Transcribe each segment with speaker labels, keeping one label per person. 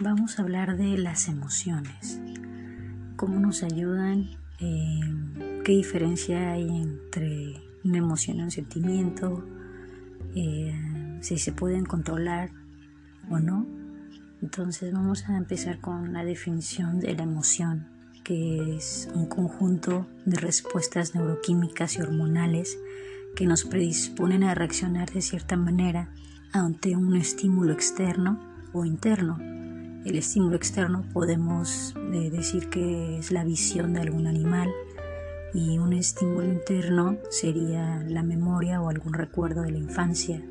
Speaker 1: vamos a hablar de las emociones, cómo nos ayudan, eh, qué diferencia hay entre una emoción y un sentimiento, eh, si se pueden controlar o no. Entonces vamos a empezar con la definición de la emoción, que es un conjunto de respuestas neuroquímicas y hormonales que nos predisponen a reaccionar de cierta manera ante un estímulo externo o interno. El estímulo externo podemos eh, decir que es la visión de algún animal y un estímulo interno sería la memoria o algún recuerdo de la infancia.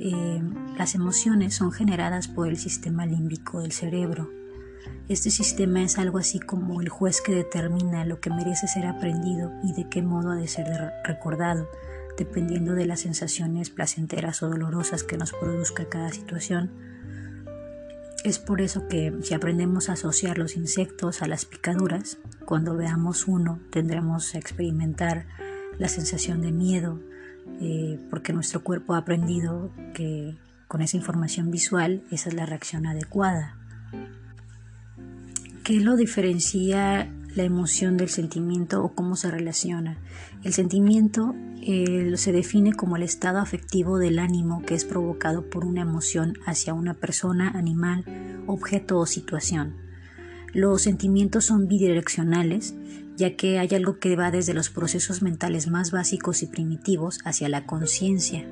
Speaker 1: Eh, las emociones son generadas por el sistema límbico del cerebro. Este sistema es algo así como el juez que determina lo que merece ser aprendido y de qué modo ha de ser recordado, dependiendo de las sensaciones placenteras o dolorosas que nos produzca cada situación es por eso que si aprendemos a asociar los insectos a las picaduras, cuando veamos uno tendremos a experimentar la sensación de miedo, eh, porque nuestro cuerpo ha aprendido que con esa información visual esa es la reacción adecuada. ¿Qué lo diferencia la emoción del sentimiento o cómo se relaciona? El sentimiento eh, se define como el estado afectivo del ánimo que es provocado por una emoción hacia una persona, animal, objeto o situación. Los sentimientos son bidireccionales, ya que hay algo que va desde los procesos mentales más básicos y primitivos hacia la conciencia,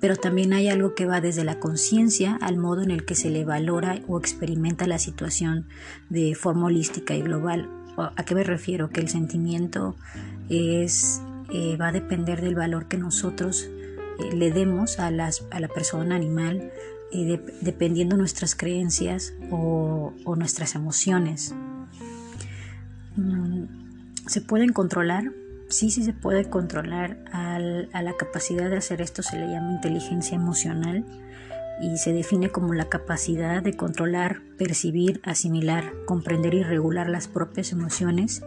Speaker 1: pero también hay algo que va desde la conciencia al modo en el que se le valora o experimenta la situación de forma holística y global. ¿A qué me refiero? Que el sentimiento es eh, va a depender del valor que nosotros eh, le demos a, las, a, la persona animal, eh, dependiendo nuestras creencias o, nuestras emociones. Mm, ¿Se pueden controlar? Sí, sí se puede controlar. a la capacidad de hacer esto se le llama inteligencia emocional y se define como la capacidad de controlar, percibir, asimilar, comprender y regular las propias emociones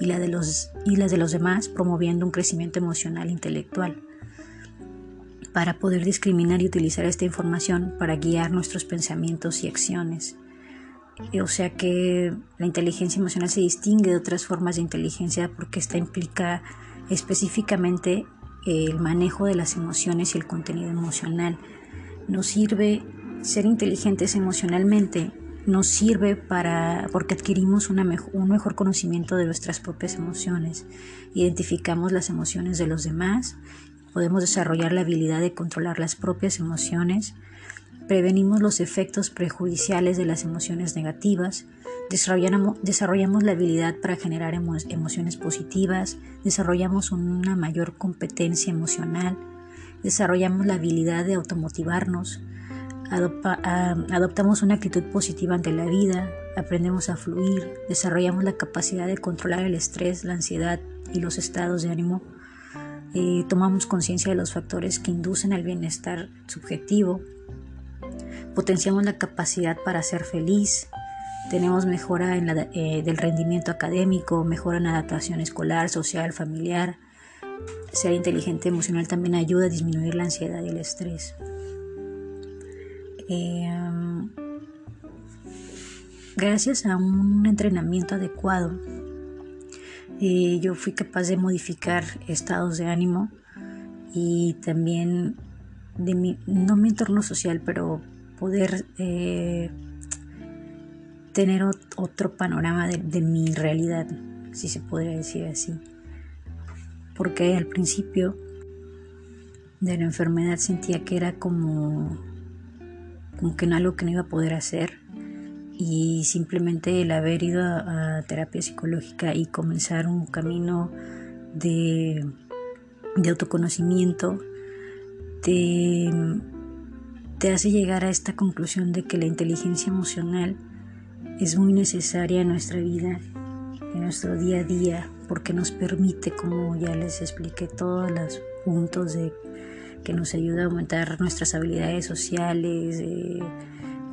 Speaker 1: y las de los demás, promoviendo un crecimiento emocional e intelectual para poder discriminar y utilizar esta información para guiar nuestros pensamientos y acciones. O sea que la inteligencia emocional se distingue de otras formas de inteligencia porque esta implica específicamente el manejo de las emociones y el contenido emocional. Nos sirve ser inteligentes emocionalmente nos sirve para porque adquirimos un mejor conocimiento de nuestras propias emociones, identificamos las emociones de los demás, podemos desarrollar la habilidad de controlar las propias emociones, prevenimos los efectos prejudiciales de las emociones negativas, desarrollamos, desarrollamos la habilidad para generar emociones positivas, desarrollamos una mayor competencia emocional, desarrollamos la habilidad de automotivarnos, adoptamos una actitud positiva ante la vida, aprendemos a fluir, desarrollamos la capacidad de controlar el estrés, la ansiedad y los estados de ánimo, eh, tomamos conciencia de los factores que inducen al bienestar subjetivo, potenciamos la capacidad para ser feliz, tenemos mejora en eh, del rendimiento académico, mejora en la adaptación escolar, social, familiar. Ser inteligente emocional también ayuda a disminuir la ansiedad y el estrés. Em, gracias a un entrenamiento adecuado, eh, yo fui capaz de modificar estados de ánimo y también de mi, no mi entorno social, pero poder eh, tener otro panorama de, de, mi realidad, si se podría decir así. Porque al principio de la enfermedad sentía que era como como que en algo que no iba a poder hacer y simplemente el haber ido a, terapia psicológica y comenzar un camino de, autoconocimiento te, te hace llegar a esta conclusión de que la inteligencia emocional es muy necesaria en nuestra vida, en nuestro día a día, porque nos permite, como ya les expliqué, todos los puntos de que nos ayuda a aumentar nuestras habilidades sociales,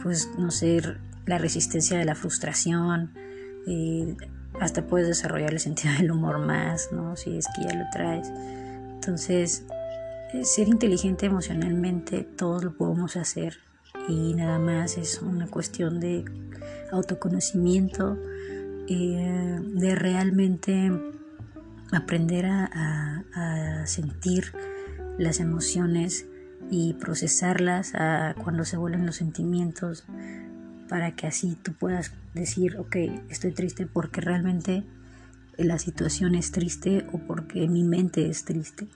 Speaker 1: pues no sé, la resistencia de la frustración, hasta puedes desarrollar el sentido del humor más, ¿no? Si es que ya lo traes. Entonces, eh, ser inteligente emocionalmente, todos lo podemos hacer y nada más es una cuestión de autoconocimiento, eh, de realmente aprender a, sentir las emociones y procesarlas a cuando se vuelven los sentimientos para que así tú puedas decir, ok, estoy triste porque realmente la situación es triste o porque mi mente es triste,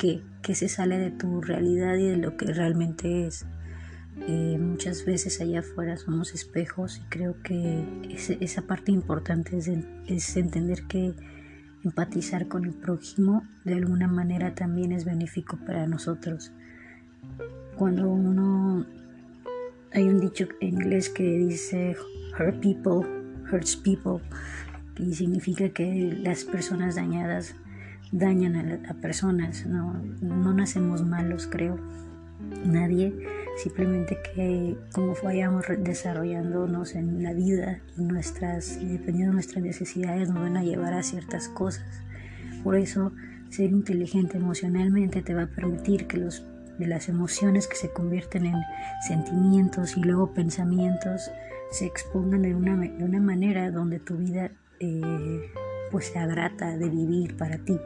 Speaker 1: que, se sale de tu realidad y de lo que realmente es. Eh, muchas veces allá afuera somos espejos y creo que esa parte importante es, es entender que empatizar con el prójimo de alguna manera también es benéfico para nosotros. Cuando uno hay un dicho en inglés que dice hurt people hurts people y significa que las personas dañadas dañan a, personas no, no nacemos malos creo nadie. Simplemente que como vayamos desarrollándonos en la vida nuestras dependiendo de nuestras necesidades nos van a llevar a ciertas cosas. Por eso ser inteligente emocionalmente te va a permitir que los de las emociones que se convierten en sentimientos y luego pensamientos se expongan de una, de una manera donde tu vida eh, pues sea grata de vivir para ti,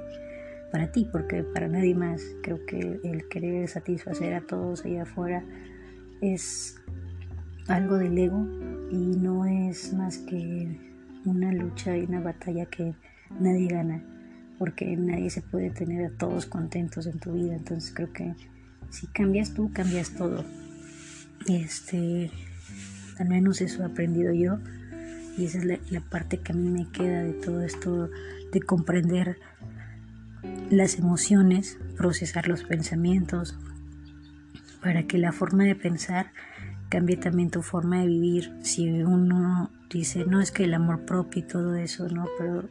Speaker 1: para ti, porque para nadie más. Creo que el querer satisfacer a todos allá afuera es algo del ego y no es más que una lucha y una batalla que nadie gana, porque nadie se puede tener a todos contentos en tu vida. Entonces creo que si cambias tú, cambias todo. Este, al menos eso he aprendido yo. Y esa es la, parte que a mí me queda de todo esto, de comprender las emociones, procesar los pensamientos, para que la forma de pensar cambie también tu forma de vivir. Si uno dice, no es que el amor propio y todo eso, no, pero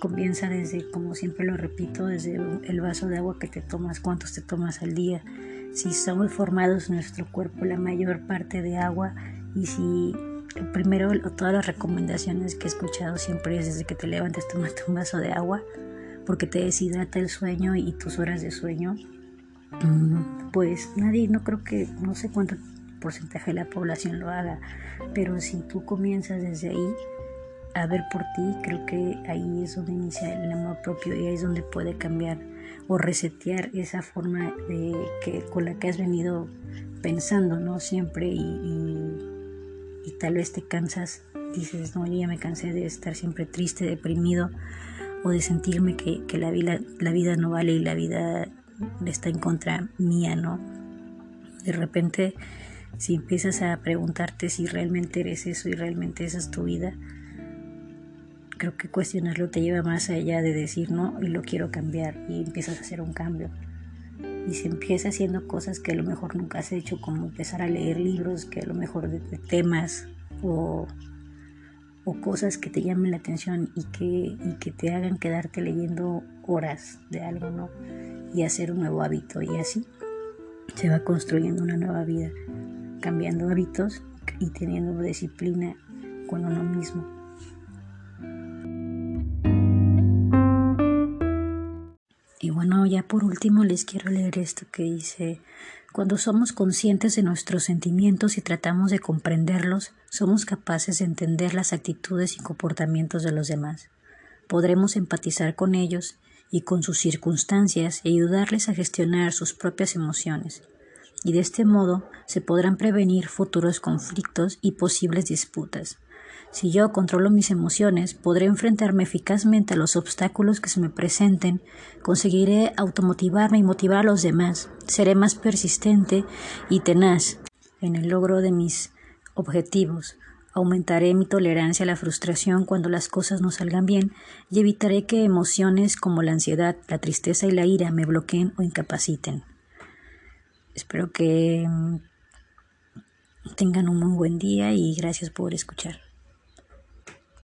Speaker 1: comienza desde, como siempre lo repito, desde el vaso de agua que te tomas, cuántos te tomas al día. Si estamos formados nuestro cuerpo la mayor parte de agua y si primero todas las recomendaciones que he escuchado siempre es desde que te levantes tomate un vaso de agua porque te deshidrata el sueño y tus horas de sueño. Mm, pues nadie, no creo que, no sé cuánto porcentaje de la población lo haga, pero si tú comienzas desde ahí, a ver por ti, creo que ahí es donde inicia el amor propio y ahí es donde puede cambiar o resetear esa forma de que con la que has venido pensando, ¿no? Siempre y, y, tal vez te cansas, dices, no, yo ya me cansé de estar siempre triste, deprimido o de sentirme que, que la, vida, la vida no vale y la vida está en contra mía, ¿no? De repente, si empiezas a preguntarte si realmente eres eso y realmente esa es tu vida, creo que cuestionarlo te lleva más allá de decir no y lo quiero cambiar y empiezas a hacer un cambio. Y se empieza haciendo cosas que a lo mejor nunca has hecho, como empezar a leer libros que a lo mejor temas o, o, cosas que te llamen la atención y que, y que te hagan quedarte leyendo horas de algo, ¿no? Y hacer un nuevo hábito y así se va construyendo una nueva vida, cambiando hábitos y teniendo disciplina con uno mismo. Bueno, ya por último les quiero leer esto que dice, cuando somos conscientes de nuestros sentimientos y tratamos de comprenderlos, somos capaces de entender las actitudes y comportamientos de los demás. Podremos empatizar con ellos y con sus circunstancias y ayudarles a gestionar sus propias emociones. Y de este modo se podrán prevenir futuros conflictos y posibles disputas. Si yo controlo mis emociones, podré enfrentarme eficazmente a los obstáculos que se me presenten, conseguiré automotivarme y motivar a los demás, seré más persistente y tenaz en el logro de mis objetivos, aumentaré mi tolerancia a la frustración cuando las cosas no salgan bien y evitaré que emociones como la ansiedad, la tristeza y la ira me bloqueen o incapaciten. Espero que mm, tengan un muy buen día y gracias por escuchar.